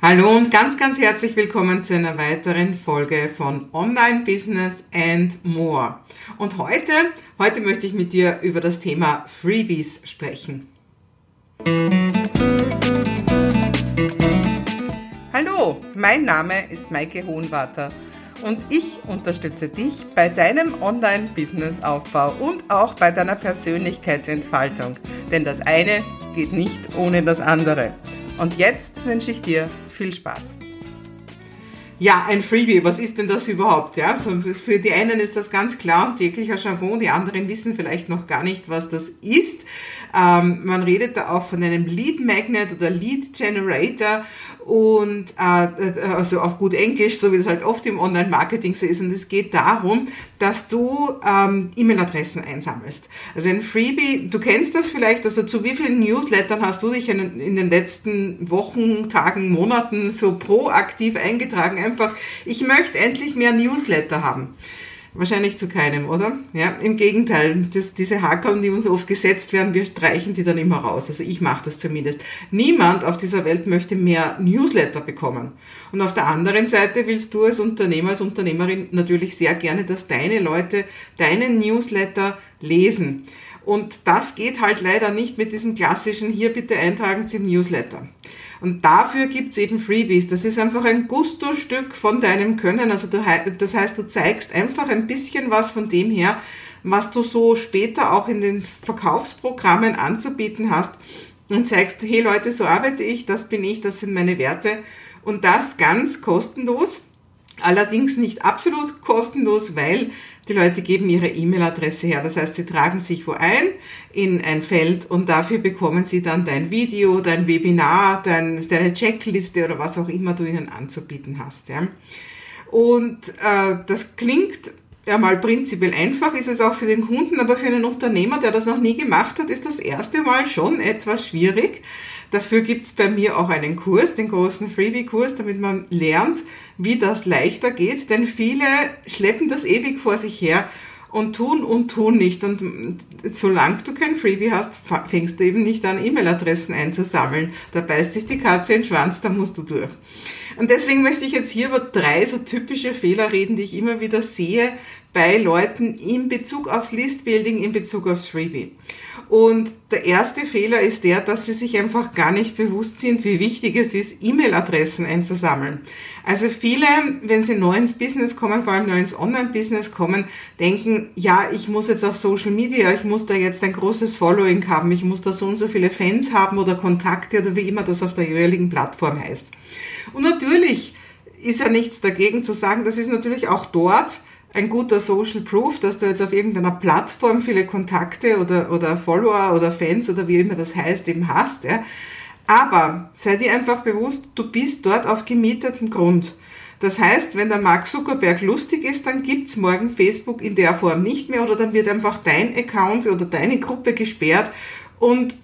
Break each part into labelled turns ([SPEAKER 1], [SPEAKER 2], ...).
[SPEAKER 1] Hallo und ganz, ganz herzlich willkommen zu einer weiteren Folge von Online Business and More. Und heute, heute möchte ich mit dir über das Thema Freebies sprechen. Hallo, mein Name ist Maike Hohenwarter und ich unterstütze dich bei deinem Online-Business-Aufbau und auch bei deiner Persönlichkeitsentfaltung. Denn das eine geht nicht ohne das andere. Und jetzt wünsche ich dir viel Spaß. Ja, ein Freebie, was ist denn das überhaupt? Ja, so für die einen ist das ganz klar und täglicher Jargon, die anderen wissen vielleicht noch gar nicht, was das ist. Ähm, man redet da auch von einem Lead Magnet oder Lead Generator und äh, also auf gut Englisch, so wie das halt oft im Online-Marketing so ist. Und es geht darum, dass du ähm, E-Mail-Adressen einsammelst. Also ein Freebie, du kennst das vielleicht, also zu wie vielen Newslettern hast du dich in, in den letzten Wochen, Tagen, Monaten so proaktiv eingetragen? Einfach, ich möchte endlich mehr Newsletter haben. Wahrscheinlich zu keinem, oder? Ja, im Gegenteil. Das, diese Hakeln, die uns oft gesetzt werden, wir streichen die dann immer raus. Also ich mache das zumindest. Niemand auf dieser Welt möchte mehr Newsletter bekommen. Und auf der anderen Seite willst du als Unternehmer, als Unternehmerin natürlich sehr gerne, dass deine Leute deinen Newsletter lesen. Und das geht halt leider nicht mit diesem klassischen, hier bitte eintragen zum Newsletter. Und dafür gibt's eben Freebies. Das ist einfach ein Gusto-Stück von deinem Können. Also du, das heißt, du zeigst einfach ein bisschen was von dem her, was du so später auch in den Verkaufsprogrammen anzubieten hast und zeigst, hey Leute, so arbeite ich, das bin ich, das sind meine Werte und das ganz kostenlos. Allerdings nicht absolut kostenlos, weil die Leute geben ihre E-Mail-Adresse her. Das heißt, sie tragen sich wo ein in ein Feld und dafür bekommen sie dann dein Video, dein Webinar, dein, deine Checkliste oder was auch immer du ihnen anzubieten hast. Ja. Und äh, das klingt ja mal prinzipiell einfach, ist es auch für den Kunden, aber für einen Unternehmer, der das noch nie gemacht hat, ist das erste Mal schon etwas schwierig. Dafür gibt's bei mir auch einen Kurs, den großen Freebie-Kurs, damit man lernt, wie das leichter geht, denn viele schleppen das ewig vor sich her und tun und tun nicht. Und solange du kein Freebie hast, fängst du eben nicht an, E-Mail-Adressen einzusammeln. Da beißt sich die Katze in den Schwanz, da musst du durch. Und deswegen möchte ich jetzt hier über drei so typische Fehler reden, die ich immer wieder sehe bei Leuten in Bezug aufs Listbuilding, in Bezug aufs Freebie. Und der erste Fehler ist der, dass sie sich einfach gar nicht bewusst sind, wie wichtig es ist, E-Mail-Adressen einzusammeln. Also viele, wenn sie neu ins Business kommen, vor allem neu ins Online-Business kommen, denken, ja, ich muss jetzt auf Social Media, ich muss da jetzt ein großes Following haben, ich muss da so und so viele Fans haben oder Kontakte oder wie immer das auf der jeweiligen Plattform heißt. Und natürlich ist ja nichts dagegen zu sagen, das ist natürlich auch dort ein guter Social Proof, dass du jetzt auf irgendeiner Plattform viele Kontakte oder, oder Follower oder Fans oder wie immer das heißt eben hast. Ja. Aber sei dir einfach bewusst, du bist dort auf gemietetem Grund. Das heißt, wenn der Mark Zuckerberg lustig ist, dann gibt's morgen Facebook in der Form nicht mehr oder dann wird einfach dein Account oder deine Gruppe gesperrt und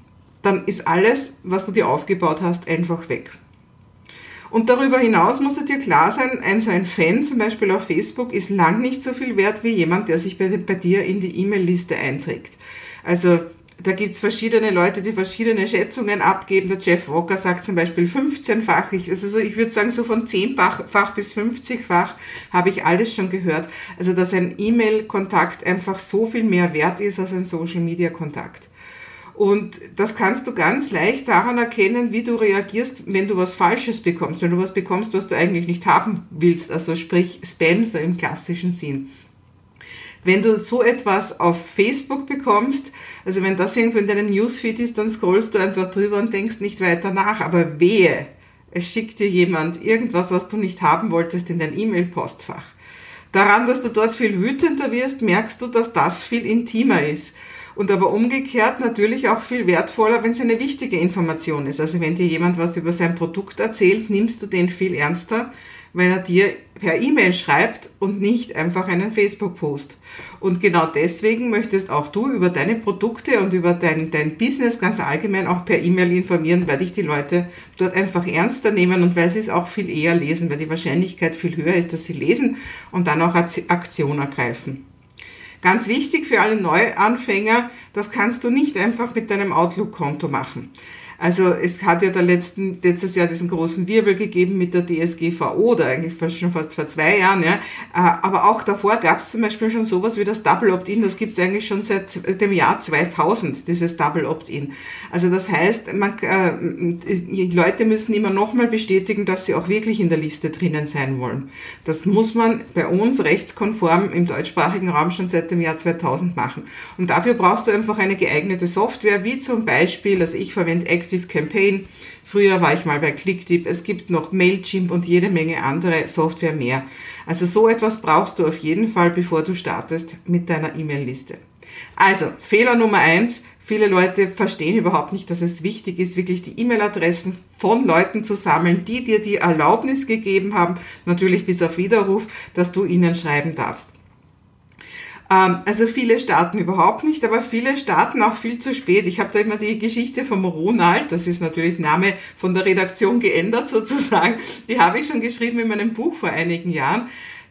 [SPEAKER 1] dann ist alles, was du dir aufgebaut hast, einfach weg. Und darüber hinaus muss dir klar sein, ein so ein Fan zum Beispiel auf Facebook ist lang nicht so viel wert wie jemand, der sich bei, bei dir in die E-Mail-Liste einträgt. Also da gibt's verschiedene Leute, die verschiedene Schätzungen abgeben. Der Jeff Walker sagt zum Beispiel 15-fach. Ich, also so, ich würde sagen, so von 10-fach bis 50-fach habe ich alles schon gehört. Also dass ein E-Mail-Kontakt einfach so viel mehr wert ist als ein Social-Media-Kontakt. Und das kannst du ganz leicht daran erkennen, wie du reagierst, wenn du was Falsches bekommst, wenn du was bekommst, was du eigentlich nicht haben willst, also sprich Spam so im klassischen Sinn. Wenn du so etwas auf Facebook bekommst, also wenn das irgendwo in deinem Newsfeed ist, dann scrollst du einfach drüber und denkst nicht weiter nach. Aber wehe, es schickt dir jemand irgendwas, was du nicht haben wolltest, in dein E-Mail-Postfach. Daran, dass du dort viel wütender wirst, merkst du, dass das viel intimer ist. Und aber umgekehrt natürlich auch viel wertvoller, wenn es eine wichtige Information ist. Also wenn dir jemand was über sein Produkt erzählt, nimmst du den viel ernster, wenn er dir per E-Mail schreibt und nicht einfach einen Facebook-Post. Und genau deswegen möchtest auch du über deine Produkte und über dein, dein Business ganz allgemein auch per E-Mail informieren, weil dich die Leute dort einfach ernster nehmen und weil sie es auch viel eher lesen, weil die Wahrscheinlichkeit viel höher ist, dass sie lesen und dann auch Aktion ergreifen. Ganz wichtig für alle Neuanfänger, das kannst du nicht einfach mit deinem Outlook-Konto machen. Also es hat ja der letzten, letztes Jahr diesen großen Wirbel gegeben mit der DSGVO, oder eigentlich fast schon fast vor zwei Jahren, ja. Äh, aber auch davor gab es zum Beispiel schon sowas wie das Double Opt-in, das gibt es eigentlich schon seit dem Jahr 2000, dieses Double Opt-in. Also das heißt, man, äh, die Leute müssen immer nochmal bestätigen, dass sie auch wirklich in der Liste drinnen sein wollen. Das muss man bei uns rechtskonform im deutschsprachigen Raum schon seit dem Jahr 2000 machen. Und dafür brauchst du einfach eine geeignete Software, wie zum Beispiel, also ich verwende Active Campaign. Früher war ich mal bei Clicktip. Es gibt noch Mailchimp und jede Menge andere Software mehr. Also so etwas brauchst du auf jeden Fall, bevor du startest mit deiner E-Mail-Liste. Also, Fehler Nummer eins. Viele Leute verstehen überhaupt nicht, dass es wichtig ist, wirklich die E-Mail-Adressen von Leuten zu sammeln, die dir die Erlaubnis gegeben haben, natürlich bis auf Widerruf, dass du ihnen schreiben darfst. Ähm, also viele starten überhaupt nicht, aber viele starten auch viel zu spät. Ich habe da immer die Geschichte vom Ronald, das ist natürlich Name von der Redaktion geändert sozusagen, die habe ich schon geschrieben in meinem Buch vor einigen Jahren.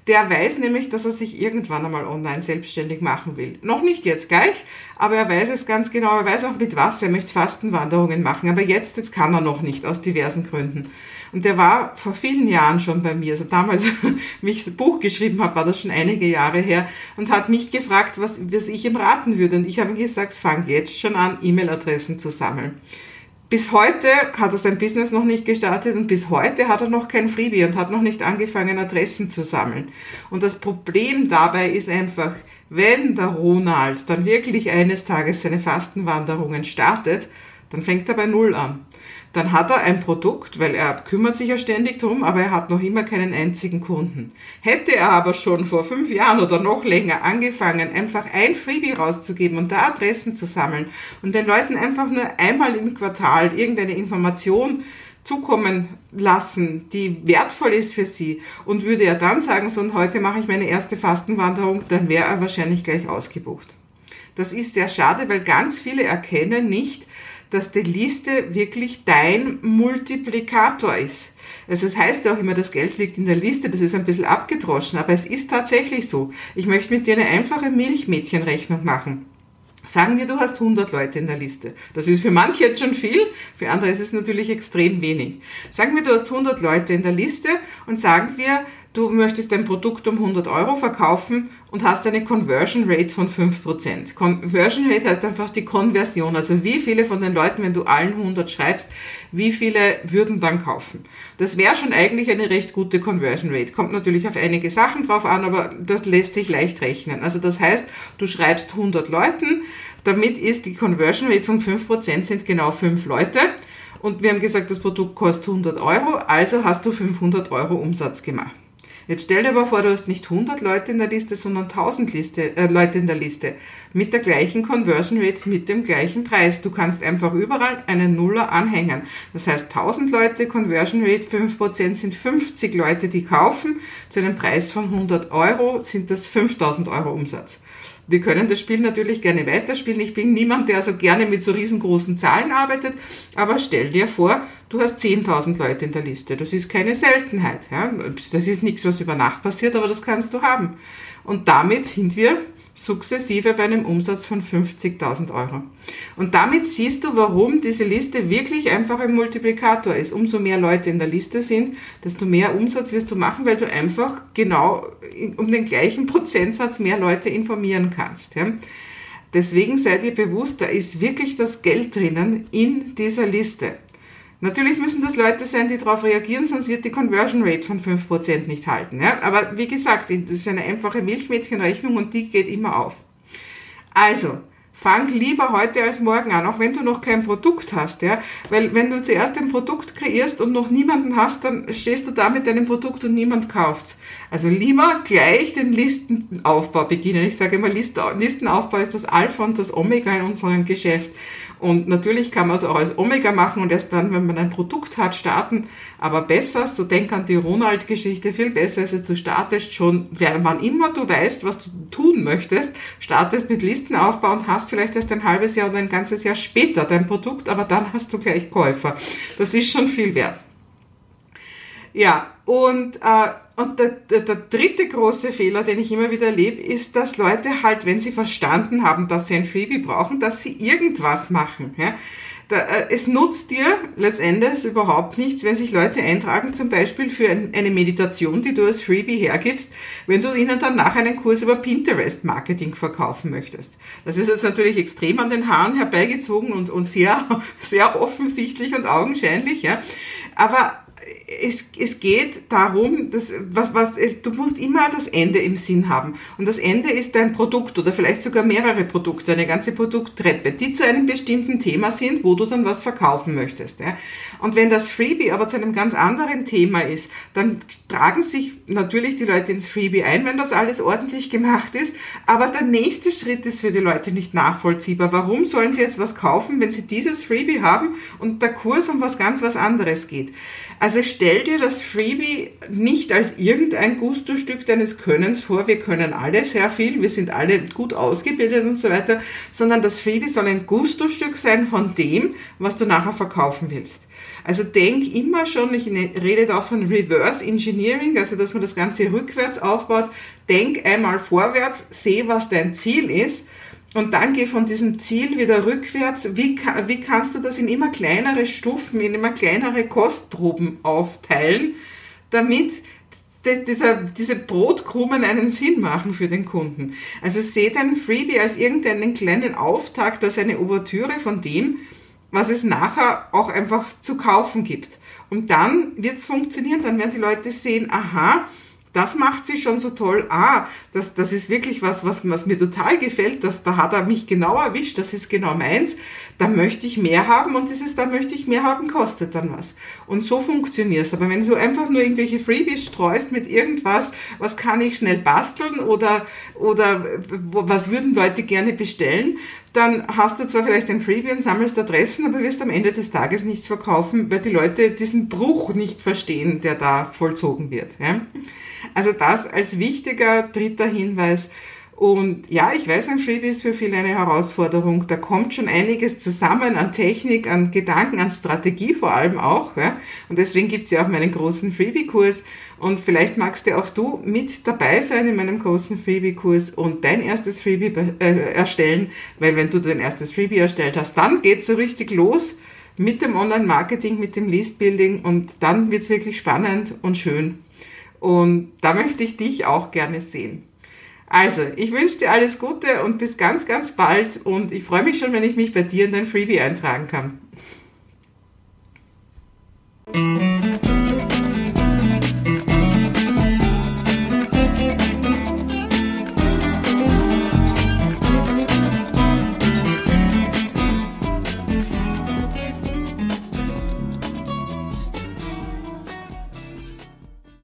[SPEAKER 1] Der weiß nämlich, dass er sich irgendwann einmal online selbstständig machen will. Noch nicht jetzt gleich, aber er weiß es ganz genau. Er weiß auch mit was. Er möchte Fastenwanderungen machen. Aber jetzt, jetzt kann er noch nicht, aus diversen Gründen. Und der war vor vielen Jahren schon bei mir. Also damals, wie ich das Buch geschrieben habe, war das schon einige Jahre her und hat mich gefragt, was, was ich ihm raten würde. Und ich habe ihm gesagt, fang jetzt schon an, E-Mail-Adressen zu sammeln. Bis heute hat er sein Business noch nicht gestartet und bis heute hat er noch kein Freebie und hat noch nicht angefangen, Adressen zu sammeln. Und das Problem dabei ist einfach, wenn der Ronald dann wirklich eines Tages seine Fastenwanderungen startet, dann fängt er bei Null an dann hat er ein Produkt, weil er kümmert sich ja ständig drum, aber er hat noch immer keinen einzigen Kunden. Hätte er aber schon vor fünf Jahren oder noch länger angefangen, einfach ein Freebie rauszugeben und da Adressen zu sammeln und den Leuten einfach nur einmal im Quartal irgendeine Information zukommen lassen, die wertvoll ist für sie und würde er dann sagen, so und heute mache ich meine erste Fastenwanderung, dann wäre er wahrscheinlich gleich ausgebucht. Das ist sehr schade, weil ganz viele erkennen nicht, dass die Liste wirklich dein Multiplikator ist. Also es heißt ja auch immer, das Geld liegt in der Liste, das ist ein bisschen abgedroschen, aber es ist tatsächlich so. Ich möchte mit dir eine einfache Milchmädchenrechnung machen. Sagen wir, du hast 100 Leute in der Liste. Das ist für manche jetzt schon viel, für andere ist es natürlich extrem wenig. Sagen wir, du hast 100 Leute in der Liste und sagen wir, du möchtest dein Produkt um 100 Euro verkaufen und hast eine Conversion Rate von 5%. Conversion Rate heißt einfach die Konversion, also wie viele von den Leuten, wenn du allen 100 schreibst, wie viele würden dann kaufen. Das wäre schon eigentlich eine recht gute Conversion Rate. Kommt natürlich auf einige Sachen drauf an, aber das lässt sich leicht rechnen. Also das heißt, du schreibst 100 Leuten, damit ist die Conversion Rate von 5% sind genau 5 Leute. Und wir haben gesagt, das Produkt kostet 100 Euro, also hast du 500 Euro Umsatz gemacht. Jetzt stell dir aber vor, du hast nicht 100 Leute in der Liste, sondern 1000 Liste, äh, Leute in der Liste. Mit der gleichen Conversion Rate, mit dem gleichen Preis. Du kannst einfach überall einen Nuller anhängen. Das heißt, 1000 Leute, Conversion Rate 5% sind 50 Leute, die kaufen. Zu einem Preis von 100 Euro sind das 5000 Euro Umsatz. Wir können das Spiel natürlich gerne weiterspielen. Ich bin niemand, der so gerne mit so riesengroßen Zahlen arbeitet. Aber stell dir vor, du hast 10.000 Leute in der Liste. Das ist keine Seltenheit. Ja? Das ist nichts, was über Nacht passiert, aber das kannst du haben. Und damit sind wir sukzessive bei einem Umsatz von 50.000 Euro. Und damit siehst du, warum diese Liste wirklich einfach ein Multiplikator ist. Umso mehr Leute in der Liste sind, desto mehr Umsatz wirst du machen, weil du einfach genau um den gleichen Prozentsatz mehr Leute informieren kannst. Ja? Deswegen sei dir bewusst, da ist wirklich das Geld drinnen in dieser Liste. Natürlich müssen das Leute sein, die darauf reagieren, sonst wird die Conversion Rate von 5% nicht halten. Ja? Aber wie gesagt, das ist eine einfache Milchmädchenrechnung und die geht immer auf. Also, fang lieber heute als morgen an, auch wenn du noch kein Produkt hast, ja, weil wenn du zuerst ein Produkt kreierst und noch niemanden hast, dann stehst du da mit deinem Produkt und niemand kauft's. Also lieber gleich den Listenaufbau beginnen. Ich sage immer, Listenaufbau ist das Alpha und das Omega in unserem Geschäft. Und natürlich kann man es auch als Omega machen und erst dann, wenn man ein Produkt hat, starten. Aber besser, so denk an die Ronald-Geschichte, viel besser ist es, du startest schon, wann immer du weißt, was du tun möchtest, startest mit Listenaufbau und hast vielleicht erst ein halbes Jahr oder ein ganzes Jahr später dein Produkt, aber dann hast du gleich Käufer. Das ist schon viel wert. Ja, und, äh, und der, der, der dritte große Fehler, den ich immer wieder erlebe, ist, dass Leute halt, wenn sie verstanden haben, dass sie ein Freebie brauchen, dass sie irgendwas machen. Ja? Da, äh, es nutzt dir letztendlich überhaupt nichts, wenn sich Leute eintragen, zum Beispiel für ein, eine Meditation, die du als Freebie hergibst, wenn du ihnen dann nach einen Kurs über Pinterest-Marketing verkaufen möchtest. Das ist jetzt natürlich extrem an den Haaren herbeigezogen und, und sehr, sehr offensichtlich und augenscheinlich, ja. Aber es, es geht darum, dass, was, was, du musst immer das Ende im Sinn haben. Und das Ende ist dein Produkt oder vielleicht sogar mehrere Produkte, eine ganze Produkttreppe, die zu einem bestimmten Thema sind, wo du dann was verkaufen möchtest. Ja. Und wenn das Freebie aber zu einem ganz anderen Thema ist, dann tragen sich natürlich die Leute ins Freebie ein, wenn das alles ordentlich gemacht ist. Aber der nächste Schritt ist für die Leute nicht nachvollziehbar. Warum sollen sie jetzt was kaufen, wenn sie dieses Freebie haben und der Kurs um was ganz was anderes geht? Also stell dir das Freebie nicht als irgendein Gusto-Stück deines Könnens vor, wir können alle sehr viel, wir sind alle gut ausgebildet und so weiter, sondern das Freebie soll ein Gusto-Stück sein von dem, was du nachher verkaufen willst. Also denk immer schon, ich rede da von Reverse Engineering, also dass man das Ganze rückwärts aufbaut. Denk einmal vorwärts, seh, was dein Ziel ist und dann geh von diesem Ziel wieder rückwärts. Wie, wie kannst du das in immer kleinere Stufen, in immer kleinere Kostproben aufteilen, damit dieser, diese Brotkrumen einen Sinn machen für den Kunden. Also seht ein Freebie als irgendeinen kleinen Auftakt, als eine Ouvertüre von dem, was es nachher auch einfach zu kaufen gibt. Und dann wird es funktionieren, dann werden die Leute sehen, aha, das macht sie schon so toll. Ah, das, das ist wirklich was, was, was mir total gefällt. Das, da hat er mich genau erwischt. Das ist genau meins. Da möchte ich mehr haben und dieses, da möchte ich mehr haben, kostet dann was. Und so funktioniert es. Aber wenn du einfach nur irgendwelche Freebies streust mit irgendwas, was kann ich schnell basteln oder, oder was würden Leute gerne bestellen, dann hast du zwar vielleicht ein Freebie und sammelst Adressen, aber wirst am Ende des Tages nichts verkaufen, weil die Leute diesen Bruch nicht verstehen, der da vollzogen wird. Ja? Also das als wichtiger dritter Hinweis. Und ja, ich weiß, ein Freebie ist für viele eine Herausforderung. Da kommt schon einiges zusammen an Technik, an Gedanken, an Strategie vor allem auch. Ja? Und deswegen gibt's ja auch meinen großen Freebie-Kurs. Und vielleicht magst du auch du mit dabei sein in meinem großen Freebie-Kurs und dein erstes Freebie äh, erstellen. Weil wenn du dein erstes Freebie erstellt hast, dann geht's so richtig los mit dem Online-Marketing, mit dem List-Building und dann wird's wirklich spannend und schön. Und da möchte ich dich auch gerne sehen. Also, ich wünsche dir alles Gute und bis ganz, ganz bald. Und ich freue mich schon, wenn ich mich bei dir in dein Freebie eintragen kann.